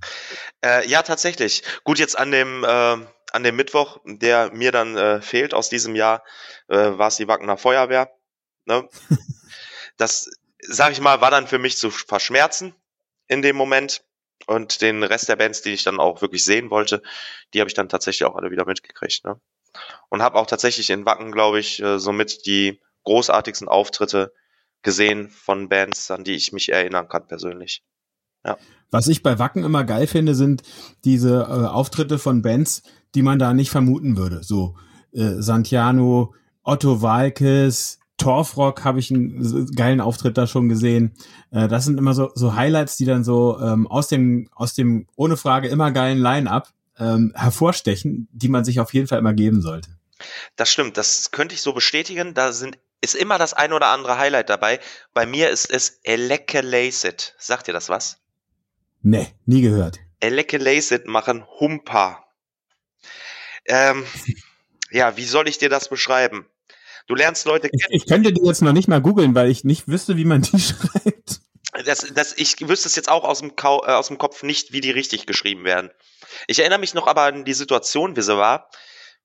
Äh, ja, tatsächlich. Gut, jetzt an dem äh, an dem Mittwoch, der mir dann äh, fehlt aus diesem Jahr, äh, war es die Wackener Feuerwehr. Ne? das, sag ich mal, war dann für mich zu verschmerzen in dem Moment. Und den Rest der Bands, die ich dann auch wirklich sehen wollte, die habe ich dann tatsächlich auch alle wieder mitgekriegt. Ne? Und habe auch tatsächlich in Wacken, glaube ich, äh, somit die großartigsten Auftritte gesehen von Bands, an die ich mich erinnern kann persönlich. Ja.
Was ich bei Wacken immer geil finde, sind diese äh, Auftritte von Bands, die man da nicht vermuten würde. So äh, Santiano, Otto Walkes, Torfrock habe ich einen geilen Auftritt da schon gesehen. Äh, das sind immer so, so Highlights, die dann so ähm, aus dem, aus dem ohne Frage immer geilen Line-up ähm, hervorstechen, die man sich auf jeden Fall immer geben sollte.
Das stimmt, das könnte ich so bestätigen. Da sind ist immer das ein oder andere Highlight dabei. Bei mir ist es Eleke Lacet. Sagt ihr das was?
Nee, nie gehört.
Eleke Lacet machen Humpa. Ähm, ja, wie soll ich dir das beschreiben? Du lernst Leute
kennen. Ich, ich könnte die jetzt noch nicht mal googeln, weil ich nicht wüsste, wie man die schreibt.
Das, das, ich wüsste es jetzt auch aus dem, Kau, äh, aus dem Kopf nicht, wie die richtig geschrieben werden. Ich erinnere mich noch aber an die Situation, wie sie war.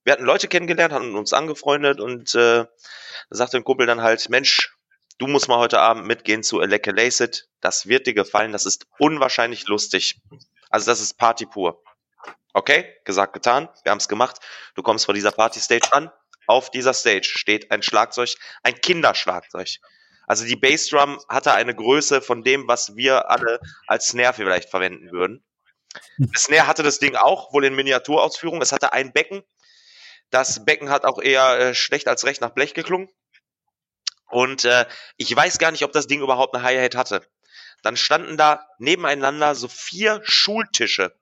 Wir hatten Leute kennengelernt, hatten uns angefreundet und äh, sagte ein Kumpel dann halt, Mensch, du musst mal heute Abend mitgehen zu Eleke Lacet. Das wird dir gefallen. Das ist unwahrscheinlich lustig. Also das ist Party pur. Okay, gesagt, getan. Wir haben es gemacht. Du kommst vor dieser Party-Stage an. Auf dieser Stage steht ein Schlagzeug, ein Kinderschlagzeug. Also die Bassdrum hatte eine Größe von dem, was wir alle als Snare vielleicht verwenden würden. Das Snare hatte das Ding auch, wohl in Miniaturausführung. Es hatte ein Becken. Das Becken hat auch eher äh, schlecht als recht nach Blech geklungen. Und äh, ich weiß gar nicht, ob das Ding überhaupt eine Hi-Hat hatte. Dann standen da nebeneinander so vier Schultische.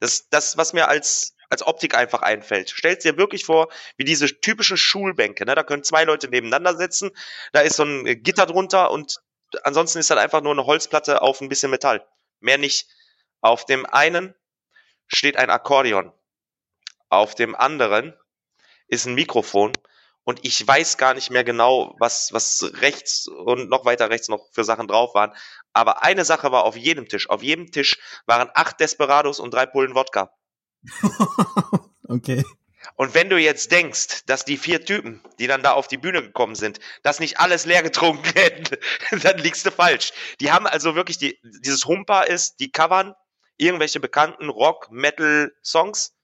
Das, das was mir als als Optik einfach einfällt. Stellt dir wirklich vor, wie diese typischen Schulbänke, ne? Da können zwei Leute nebeneinander sitzen, da ist so ein Gitter drunter und ansonsten ist dann einfach nur eine Holzplatte auf ein bisschen Metall. Mehr nicht. Auf dem einen steht ein Akkordeon. Auf dem anderen ist ein Mikrofon und ich weiß gar nicht mehr genau, was, was rechts und noch weiter rechts noch für Sachen drauf waren. Aber eine Sache war auf jedem Tisch. Auf jedem Tisch waren acht Desperados und drei Pullen Wodka.
okay.
Und wenn du jetzt denkst, dass die vier Typen, die dann da auf die Bühne gekommen sind, das nicht alles leer getrunken hätten, dann liegst du falsch. Die haben also wirklich die, dieses Humper ist, die covern irgendwelche bekannten Rock, Metal Songs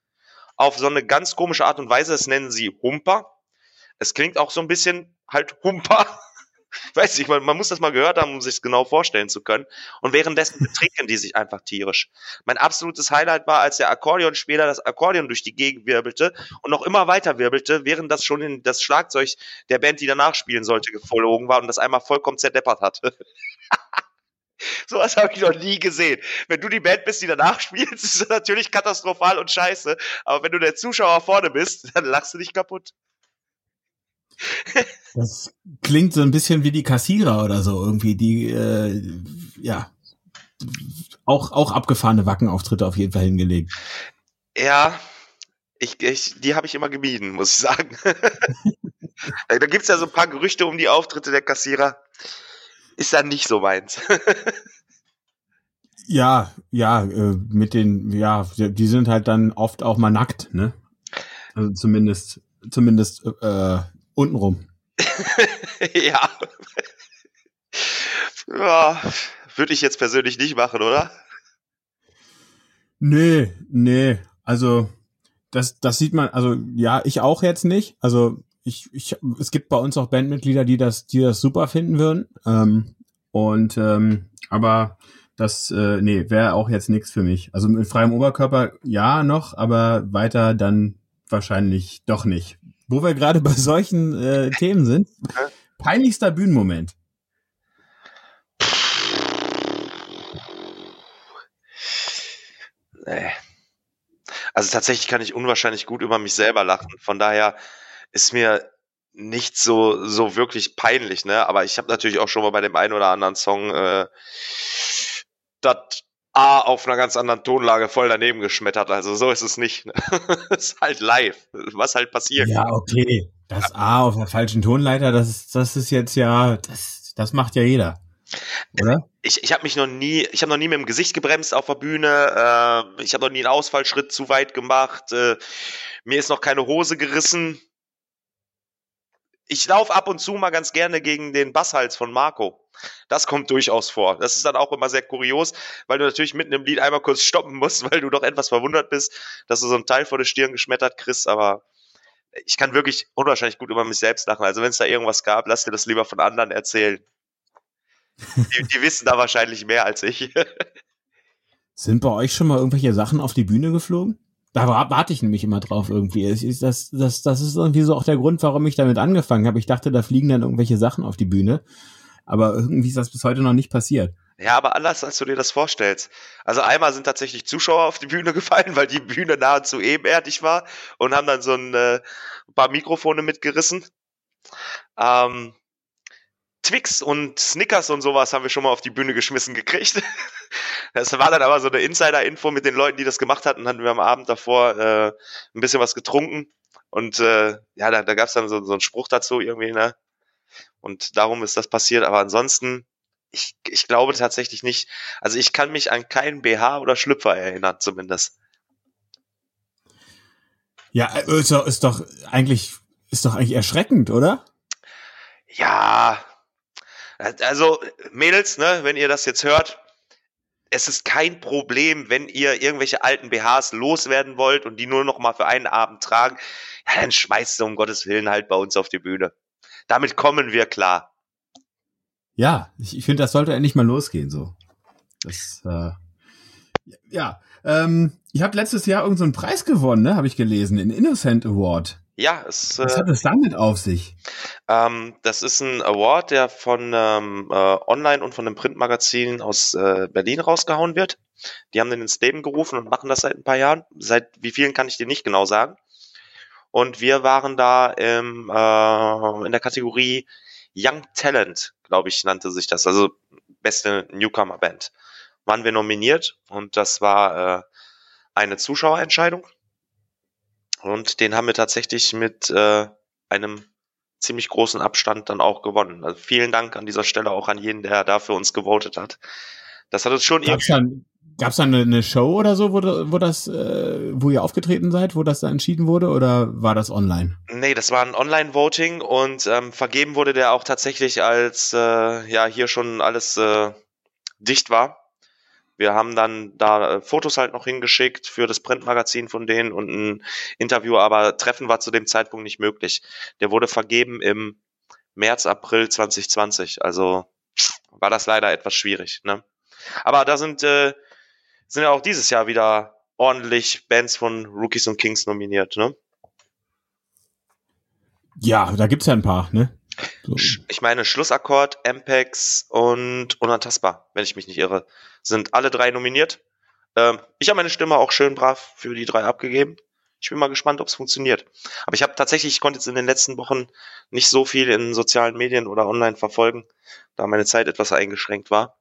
auf so eine ganz komische Art und Weise. Das nennen sie Humper. Es klingt auch so ein bisschen halt Humper. Weiß ich, man, man muss das mal gehört haben, um sich genau vorstellen zu können. Und währenddessen betrinken die sich einfach tierisch. Mein absolutes Highlight war, als der Akkordeonspieler das Akkordeon durch die Gegend wirbelte und noch immer weiter wirbelte, während das schon in das Schlagzeug der Band, die danach spielen sollte, geflogen war und das einmal vollkommen zerdeppert hat. Sowas habe ich noch nie gesehen. Wenn du die Band bist, die danach spielst, ist das natürlich katastrophal und scheiße. Aber wenn du der Zuschauer vorne bist, dann lachst du dich kaputt.
Das klingt so ein bisschen wie die Kassierer oder so irgendwie, die äh, ja auch auch abgefahrene Wackenauftritte auf jeden Fall hingelegt.
Ja, ich, ich die habe ich immer gemieden, muss ich sagen. da gibt's ja so ein paar Gerüchte um die Auftritte der Kassierer. Ist dann nicht so meins.
ja, ja, äh, mit den, ja, die sind halt dann oft auch mal nackt, ne? Also zumindest, zumindest äh, Untenrum.
ja. ja. Würde ich jetzt persönlich nicht machen, oder?
Nee, nee. Also, das, das sieht man, also ja, ich auch jetzt nicht. Also ich, ich, es gibt bei uns auch Bandmitglieder, die das, die das super finden würden. Ähm, und ähm, aber das, äh, nee, wäre auch jetzt nichts für mich. Also mit freiem Oberkörper ja noch, aber weiter dann wahrscheinlich doch nicht wo wir gerade bei solchen äh, Themen sind. Peinlichster Bühnenmoment.
Nee. Also tatsächlich kann ich unwahrscheinlich gut über mich selber lachen. Von daher ist mir nicht so so wirklich peinlich, ne? Aber ich habe natürlich auch schon mal bei dem einen oder anderen Song äh, das A auf einer ganz anderen Tonlage voll daneben geschmettert. Also so ist es nicht. Es ist halt live, was halt passiert.
Ja, okay. Das A auf der falschen Tonleiter, das ist, das ist jetzt ja, das, das macht ja jeder. Oder?
Ich, ich habe mich noch nie, ich habe noch nie mit dem Gesicht gebremst auf der Bühne. Äh, ich habe noch nie einen Ausfallschritt zu weit gemacht. Äh, mir ist noch keine Hose gerissen. Ich laufe ab und zu mal ganz gerne gegen den Basshals von Marco. Das kommt durchaus vor. Das ist dann auch immer sehr kurios, weil du natürlich mitten im Lied einmal kurz stoppen musst, weil du doch etwas verwundert bist, dass du so einen Teil vor der Stirn geschmettert kriegst, aber ich kann wirklich unwahrscheinlich gut über mich selbst lachen. Also wenn es da irgendwas gab, lass dir das lieber von anderen erzählen. Die, die wissen da wahrscheinlich mehr als ich.
Sind bei euch schon mal irgendwelche Sachen auf die Bühne geflogen? Da warte ich nämlich immer drauf irgendwie. Das, das, das ist irgendwie so auch der Grund, warum ich damit angefangen habe. Ich dachte, da fliegen dann irgendwelche Sachen auf die Bühne aber irgendwie ist das bis heute noch nicht passiert.
Ja, aber anders, als du dir das vorstellst. Also einmal sind tatsächlich Zuschauer auf die Bühne gefallen, weil die Bühne nahezu ebenerdig war und haben dann so ein äh, paar Mikrofone mitgerissen. Ähm, Twix und Snickers und sowas haben wir schon mal auf die Bühne geschmissen gekriegt. Das war dann aber so eine Insider-Info mit den Leuten, die das gemacht hatten. Hatten wir am Abend davor äh, ein bisschen was getrunken. Und äh, ja, da, da gab es dann so, so einen Spruch dazu irgendwie, ne? Und darum ist das passiert. Aber ansonsten, ich, ich glaube tatsächlich nicht. Also ich kann mich an keinen BH oder Schlüpfer erinnern, zumindest.
Ja, äh, ist doch, ist doch eigentlich, ist doch eigentlich erschreckend, oder?
Ja, Also, Mädels, ne, wenn ihr das jetzt hört, es ist kein Problem, wenn ihr irgendwelche alten BHs loswerden wollt und die nur noch mal für einen Abend tragen, ja, dann schmeißt sie um Gottes Willen halt bei uns auf die Bühne. Damit kommen wir klar.
Ja, ich, ich finde, das sollte endlich mal losgehen, so. Das, äh, ja, ähm, ihr habt letztes Jahr irgendeinen so Preis gewonnen, ne, habe ich gelesen, den Innocent Award.
Ja, es,
Was hat es damit auf sich?
Ähm, das ist ein Award, der von ähm, äh, Online und von einem Printmagazin aus äh, Berlin rausgehauen wird. Die haben den ins Leben gerufen und machen das seit ein paar Jahren. Seit wie vielen kann ich dir nicht genau sagen. Und wir waren da im, äh, in der Kategorie Young Talent, glaube ich, nannte sich das. Also beste Newcomer Band. Waren wir nominiert und das war äh, eine Zuschauerentscheidung. Und den haben wir tatsächlich mit äh, einem ziemlich großen Abstand dann auch gewonnen. Also vielen Dank an dieser Stelle auch an jeden, der da für uns gewotet hat. Das hat uns schon
Gab's dann, gab's da eine, eine Show oder so, wo, wo das, äh, wo ihr aufgetreten seid, wo das da entschieden wurde, oder war das online?
Nee, das war ein Online-Voting und ähm, vergeben wurde der auch tatsächlich, als äh, ja hier schon alles äh, dicht war. Wir haben dann da äh, Fotos halt noch hingeschickt für das Printmagazin von denen und ein Interview, aber Treffen war zu dem Zeitpunkt nicht möglich. Der wurde vergeben im März, April 2020. Also war das leider etwas schwierig. Ne? Aber da sind, äh, sind ja auch dieses Jahr wieder ordentlich Bands von Rookies und Kings nominiert. Ne?
Ja, da gibt's ja ein paar, ne?
So. Ich meine, Schlussakkord, Ampex und Unantastbar, wenn ich mich nicht irre, sind alle drei nominiert. Ähm, ich habe meine Stimme auch schön brav für die drei abgegeben. Ich bin mal gespannt, ob es funktioniert. Aber ich habe tatsächlich, ich konnte jetzt in den letzten Wochen nicht so viel in sozialen Medien oder online verfolgen, da meine Zeit etwas eingeschränkt war.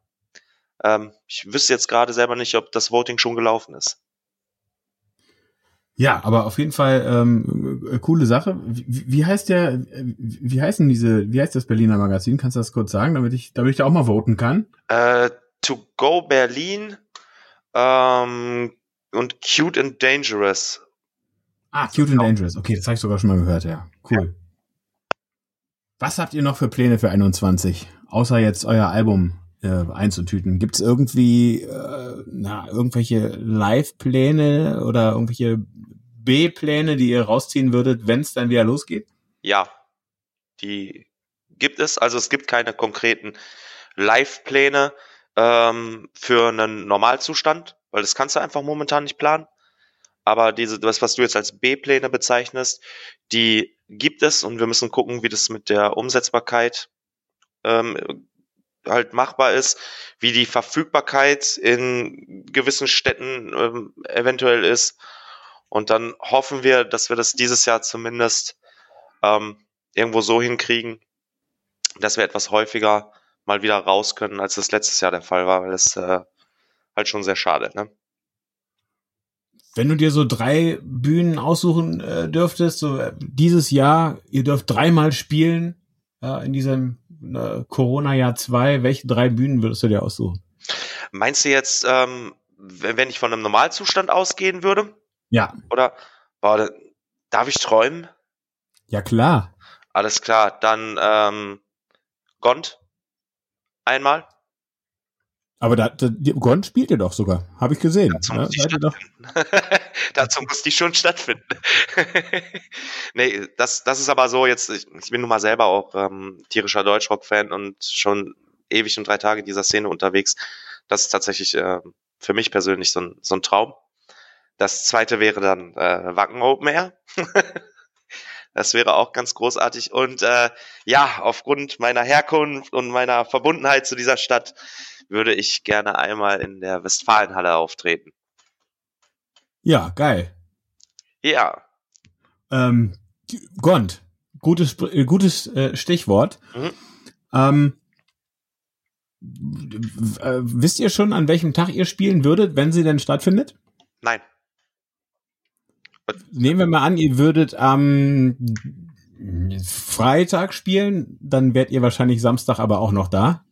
Ähm, ich wüsste jetzt gerade selber nicht, ob das Voting schon gelaufen ist.
Ja, aber auf jeden Fall ähm, äh, coole Sache. Wie, wie heißt der, wie heißen diese, wie heißt das Berliner Magazin? Kannst du das kurz sagen, damit ich, damit ich da auch mal voten kann?
Äh, to Go Berlin ähm, und Cute and Dangerous.
Ah, Cute and Dangerous. Okay, das habe ich sogar schon mal gehört, ja. Cool. Ja. Was habt ihr noch für Pläne für 21? Außer jetzt euer Album äh, einzutüten. Gibt es irgendwie äh, na, irgendwelche Live-Pläne oder irgendwelche B-Pläne, die ihr rausziehen würdet, wenn es dann wieder losgeht?
Ja, die gibt es. Also es gibt keine konkreten Live-Pläne ähm, für einen Normalzustand, weil das kannst du einfach momentan nicht planen. Aber diese, das, was du jetzt als B-Pläne bezeichnest, die gibt es und wir müssen gucken, wie das mit der Umsetzbarkeit ähm, halt machbar ist, wie die Verfügbarkeit in gewissen Städten ähm, eventuell ist. Und dann hoffen wir, dass wir das dieses Jahr zumindest ähm, irgendwo so hinkriegen, dass wir etwas häufiger mal wieder raus können, als das letztes Jahr der Fall war, weil das äh, halt schon sehr schade. Ne?
Wenn du dir so drei Bühnen aussuchen äh, dürftest, so äh, dieses Jahr, ihr dürft dreimal spielen äh, in diesem äh, Corona-Jahr 2, welche drei Bühnen würdest du dir aussuchen?
Meinst du jetzt, ähm, wenn ich von einem Normalzustand ausgehen würde?
Ja.
Oder boah, darf ich träumen?
Ja, klar.
Alles klar, dann ähm, Gond einmal.
Aber da, da, Gond spielt ihr doch sogar, habe ich gesehen.
Dazu muss, ja, die, Dazu muss die schon stattfinden. nee, das, das ist aber so, jetzt, ich, ich bin nun mal selber auch ähm, tierischer Deutschrock-Fan und schon ewig und drei Tage in dieser Szene unterwegs. Das ist tatsächlich äh, für mich persönlich so ein, so ein Traum. Das zweite wäre dann äh, Wacken Open Air. Das wäre auch ganz großartig. Und äh, ja, aufgrund meiner Herkunft und meiner Verbundenheit zu dieser Stadt würde ich gerne einmal in der Westfalenhalle auftreten.
Ja, geil.
Ja.
Ähm, Gond, gutes, äh, gutes äh, Stichwort. Mhm. Ähm, äh, wisst ihr schon, an welchem Tag ihr spielen würdet, wenn sie denn stattfindet?
Nein.
Nehmen wir mal an, ihr würdet am Freitag spielen, dann werdet ihr wahrscheinlich Samstag aber auch noch da,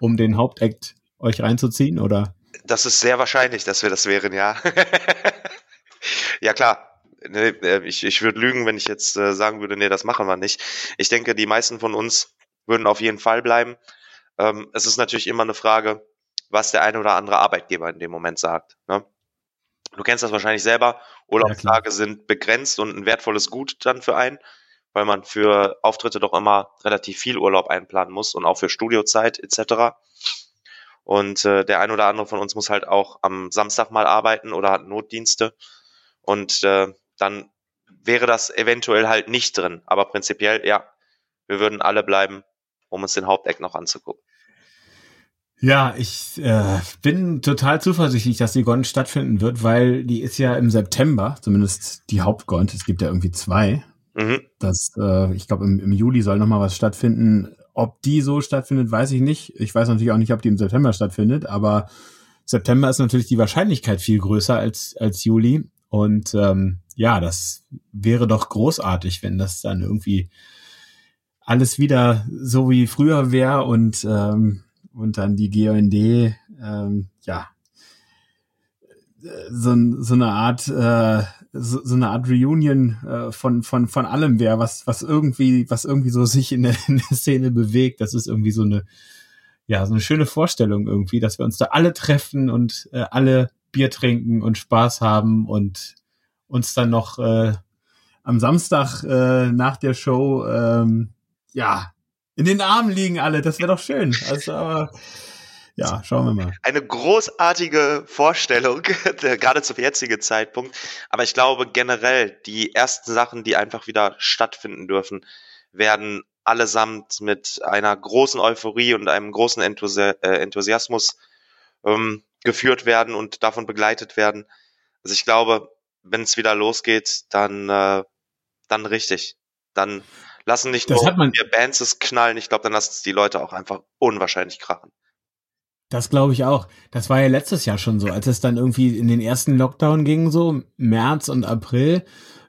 um den Hauptakt euch reinzuziehen, oder?
Das ist sehr wahrscheinlich, dass wir das wären, ja. ja, klar. Ich, ich würde lügen, wenn ich jetzt äh, sagen würde, nee, das machen wir nicht. Ich denke, die meisten von uns würden auf jeden Fall bleiben. Ähm, es ist natürlich immer eine Frage, was der eine oder andere Arbeitgeber in dem Moment sagt. Ne? Du kennst das wahrscheinlich selber. Urlaubstage ja, sind begrenzt und ein wertvolles Gut dann für einen, weil man für Auftritte doch immer relativ viel Urlaub einplanen muss und auch für Studiozeit etc. Und äh, der ein oder andere von uns muss halt auch am Samstag mal arbeiten oder hat Notdienste. Und äh, dann wäre das eventuell halt nicht drin. Aber prinzipiell, ja, wir würden alle bleiben, um uns den Haupteck noch anzugucken.
Ja, ich äh, bin total zuversichtlich, dass die Gond stattfinden wird, weil die ist ja im September, zumindest die Hauptgond. Es gibt ja irgendwie zwei. Mhm. Das, äh, ich glaube, im, im Juli soll noch mal was stattfinden. Ob die so stattfindet, weiß ich nicht. Ich weiß natürlich auch nicht, ob die im September stattfindet, aber September ist natürlich die Wahrscheinlichkeit viel größer als, als Juli. Und ähm, ja, das wäre doch großartig, wenn das dann irgendwie alles wieder so wie früher wäre und ähm, und dann die GOND, ähm, ja, so, so eine Art, äh, so, so eine Art Reunion äh, von von von allem wäre, was was irgendwie was irgendwie so sich in der, in der Szene bewegt. Das ist irgendwie so eine ja so eine schöne Vorstellung irgendwie, dass wir uns da alle treffen und äh, alle Bier trinken und Spaß haben und uns dann noch äh, am Samstag äh, nach der Show ähm, ja in den Armen liegen alle. Das wäre doch schön. Also, aber ja, schauen wir mal.
Eine großartige Vorstellung, gerade zum jetzigen Zeitpunkt. Aber ich glaube generell, die ersten Sachen, die einfach wieder stattfinden dürfen, werden allesamt mit einer großen Euphorie und einem großen Enthusi äh, Enthusiasmus ähm, geführt werden und davon begleitet werden. Also ich glaube, wenn es wieder losgeht, dann, äh, dann richtig. Dann lassen nicht
das
nur wir Bands es knallen, ich glaube, dann lassen es die Leute auch einfach unwahrscheinlich krachen.
Das glaube ich auch. Das war ja letztes Jahr schon so, als es dann irgendwie in den ersten Lockdown ging, so März und April.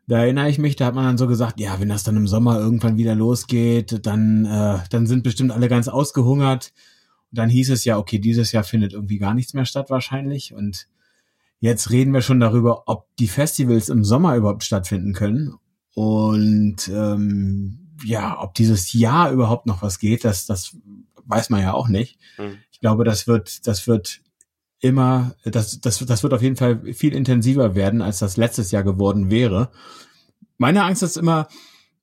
Da erinnere ich mich, da hat man dann so gesagt, ja, wenn das dann im Sommer irgendwann wieder losgeht, dann, äh, dann sind bestimmt alle ganz ausgehungert. Und dann hieß es ja, okay, dieses Jahr findet irgendwie gar nichts mehr statt wahrscheinlich. Und jetzt reden wir schon darüber, ob die Festivals im Sommer überhaupt stattfinden können. Und ähm, ja, ob dieses Jahr überhaupt noch was geht, das, das weiß man ja auch nicht. Mhm. Ich glaube, das wird, das wird immer, das, das, das wird auf jeden Fall viel intensiver werden, als das letztes Jahr geworden wäre. Meine Angst ist immer,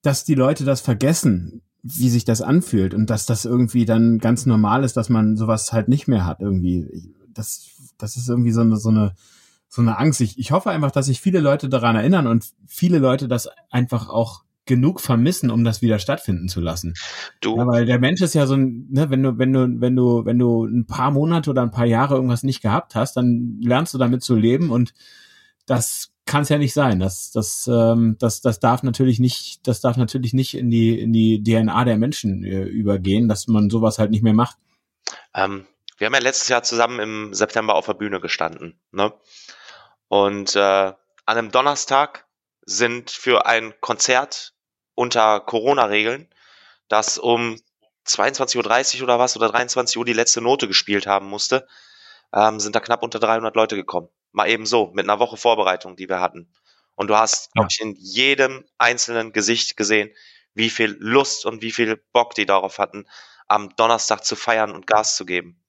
dass die Leute das vergessen, wie sich das anfühlt und dass das irgendwie dann ganz normal ist, dass man sowas halt nicht mehr hat irgendwie. Das, das ist irgendwie so eine, so eine, so eine Angst. Ich, ich hoffe einfach, dass sich viele Leute daran erinnern und viele Leute das einfach auch genug vermissen, um das wieder stattfinden zu lassen. Du. Ja, weil der Mensch ist ja so ein, ne, wenn du, wenn du, wenn du, wenn du ein paar Monate oder ein paar Jahre irgendwas nicht gehabt hast, dann lernst du damit zu leben und das kann es ja nicht sein. Das, das, ähm, das, das darf natürlich nicht, das darf natürlich nicht in die, in die DNA der Menschen äh, übergehen, dass man sowas halt nicht mehr macht.
Ähm, wir haben ja letztes Jahr zusammen im September auf der Bühne gestanden, ne? Und äh, an einem Donnerstag sind für ein Konzert unter Corona-Regeln, das um 22.30 Uhr oder was oder 23 Uhr die letzte Note gespielt haben musste, ähm, sind da knapp unter 300 Leute gekommen. Mal eben so, mit einer Woche Vorbereitung, die wir hatten. Und du hast, glaube ich, in jedem einzelnen Gesicht gesehen, wie viel Lust und wie viel Bock die darauf hatten, am Donnerstag zu feiern und Gas zu geben.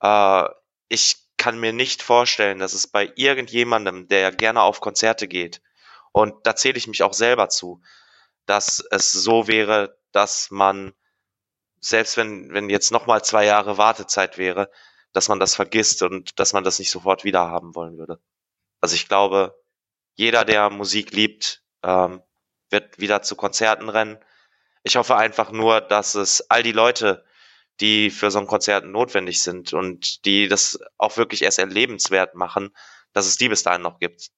Äh, ich kann mir nicht vorstellen, dass es bei irgendjemandem, der gerne auf Konzerte geht, und da zähle ich mich auch selber zu, dass es so wäre, dass man, selbst wenn, wenn jetzt nochmal zwei Jahre Wartezeit wäre, dass man das vergisst und dass man das nicht sofort wieder haben wollen würde. Also ich glaube, jeder, der Musik liebt, ähm, wird wieder zu Konzerten rennen. Ich hoffe einfach nur, dass es all die Leute, die für so ein Konzert notwendig sind und die das auch wirklich erst erlebenswert machen, dass es die bis dahin noch gibt.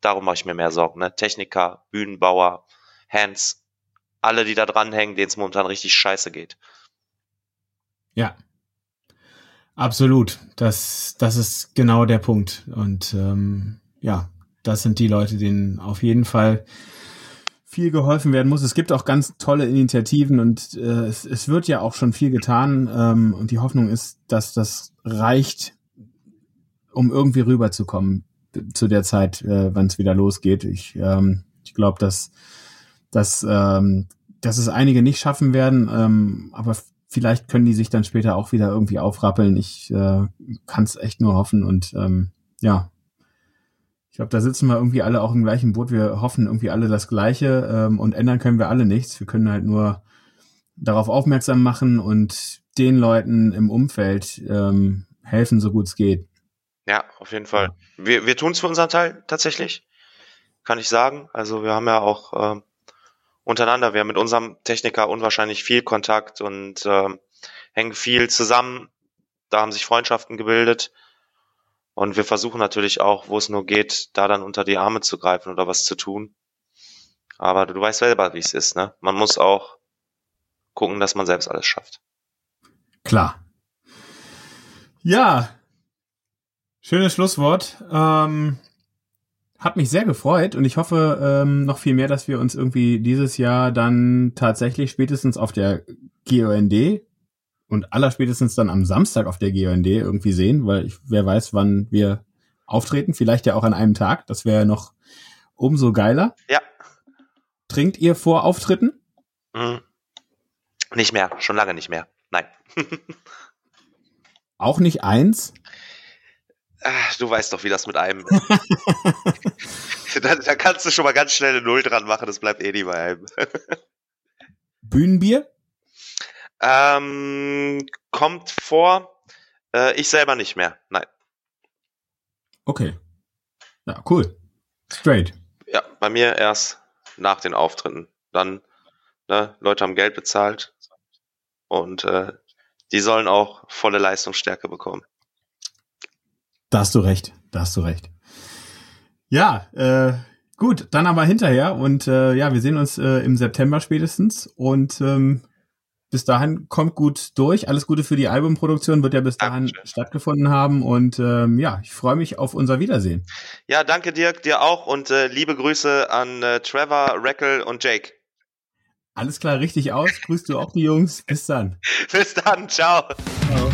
Darum mache ich mir mehr Sorgen. Ne? Techniker, Bühnenbauer, Hands, alle, die da dranhängen, denen es momentan richtig scheiße geht.
Ja, absolut. Das, das ist genau der Punkt. Und ähm, ja, das sind die Leute, denen auf jeden Fall viel geholfen werden muss. Es gibt auch ganz tolle Initiativen und äh, es, es wird ja auch schon viel getan. Ähm, und die Hoffnung ist, dass das reicht, um irgendwie rüberzukommen zu der Zeit, äh, wann es wieder losgeht. Ich, ähm, ich glaube, dass, dass ähm, dass es einige nicht schaffen werden, ähm, aber vielleicht können die sich dann später auch wieder irgendwie aufrappeln. Ich äh, kann es echt nur hoffen und ähm, ja, ich glaube, da sitzen wir irgendwie alle auch im gleichen Boot. Wir hoffen irgendwie alle das Gleiche ähm, und ändern können wir alle nichts. Wir können halt nur darauf aufmerksam machen und den Leuten im Umfeld ähm, helfen, so gut es geht.
Ja, auf jeden Fall. Wir, wir tun es für unseren Teil tatsächlich, kann ich sagen. Also wir haben ja auch äh, untereinander, wir haben mit unserem Techniker unwahrscheinlich viel Kontakt und äh, hängen viel zusammen. Da haben sich Freundschaften gebildet. Und wir versuchen natürlich auch, wo es nur geht, da dann unter die Arme zu greifen oder was zu tun. Aber du, du weißt selber, wie es ist, ne? Man muss auch gucken, dass man selbst alles schafft.
Klar. Ja, Schönes Schlusswort. Ähm, hat mich sehr gefreut und ich hoffe ähm, noch viel mehr, dass wir uns irgendwie dieses Jahr dann tatsächlich spätestens auf der GOND und allerspätestens dann am Samstag auf der GOND irgendwie sehen, weil ich, wer weiß, wann wir auftreten. Vielleicht ja auch an einem Tag. Das wäre noch umso geiler.
Ja.
Trinkt ihr vor Auftritten?
Mhm. Nicht mehr, schon lange nicht mehr. Nein.
auch nicht eins?
Ach, du weißt doch, wie das mit einem. da, da, kannst du schon mal ganz schnell eine Null dran machen, das bleibt eh nie bei einem.
Bühnenbier?
Ähm, kommt vor. Äh, ich selber nicht mehr. Nein.
Okay. Ja, cool. Straight.
Ja, bei mir erst nach den Auftritten. Dann, ne, Leute haben Geld bezahlt und äh, die sollen auch volle Leistungsstärke bekommen.
Da hast du recht, da hast du recht. Ja, äh, gut, dann aber hinterher und äh, ja, wir sehen uns äh, im September spätestens und ähm, bis dahin kommt gut durch. Alles Gute für die Albumproduktion wird ja bis dahin Dankeschön. stattgefunden haben und ähm, ja, ich freue mich auf unser Wiedersehen.
Ja, danke Dirk, dir auch und äh, liebe Grüße an äh, Trevor, Reckel und Jake.
Alles klar, richtig aus. Grüßt du auch die Jungs. Bis dann.
bis dann, ciao. ciao.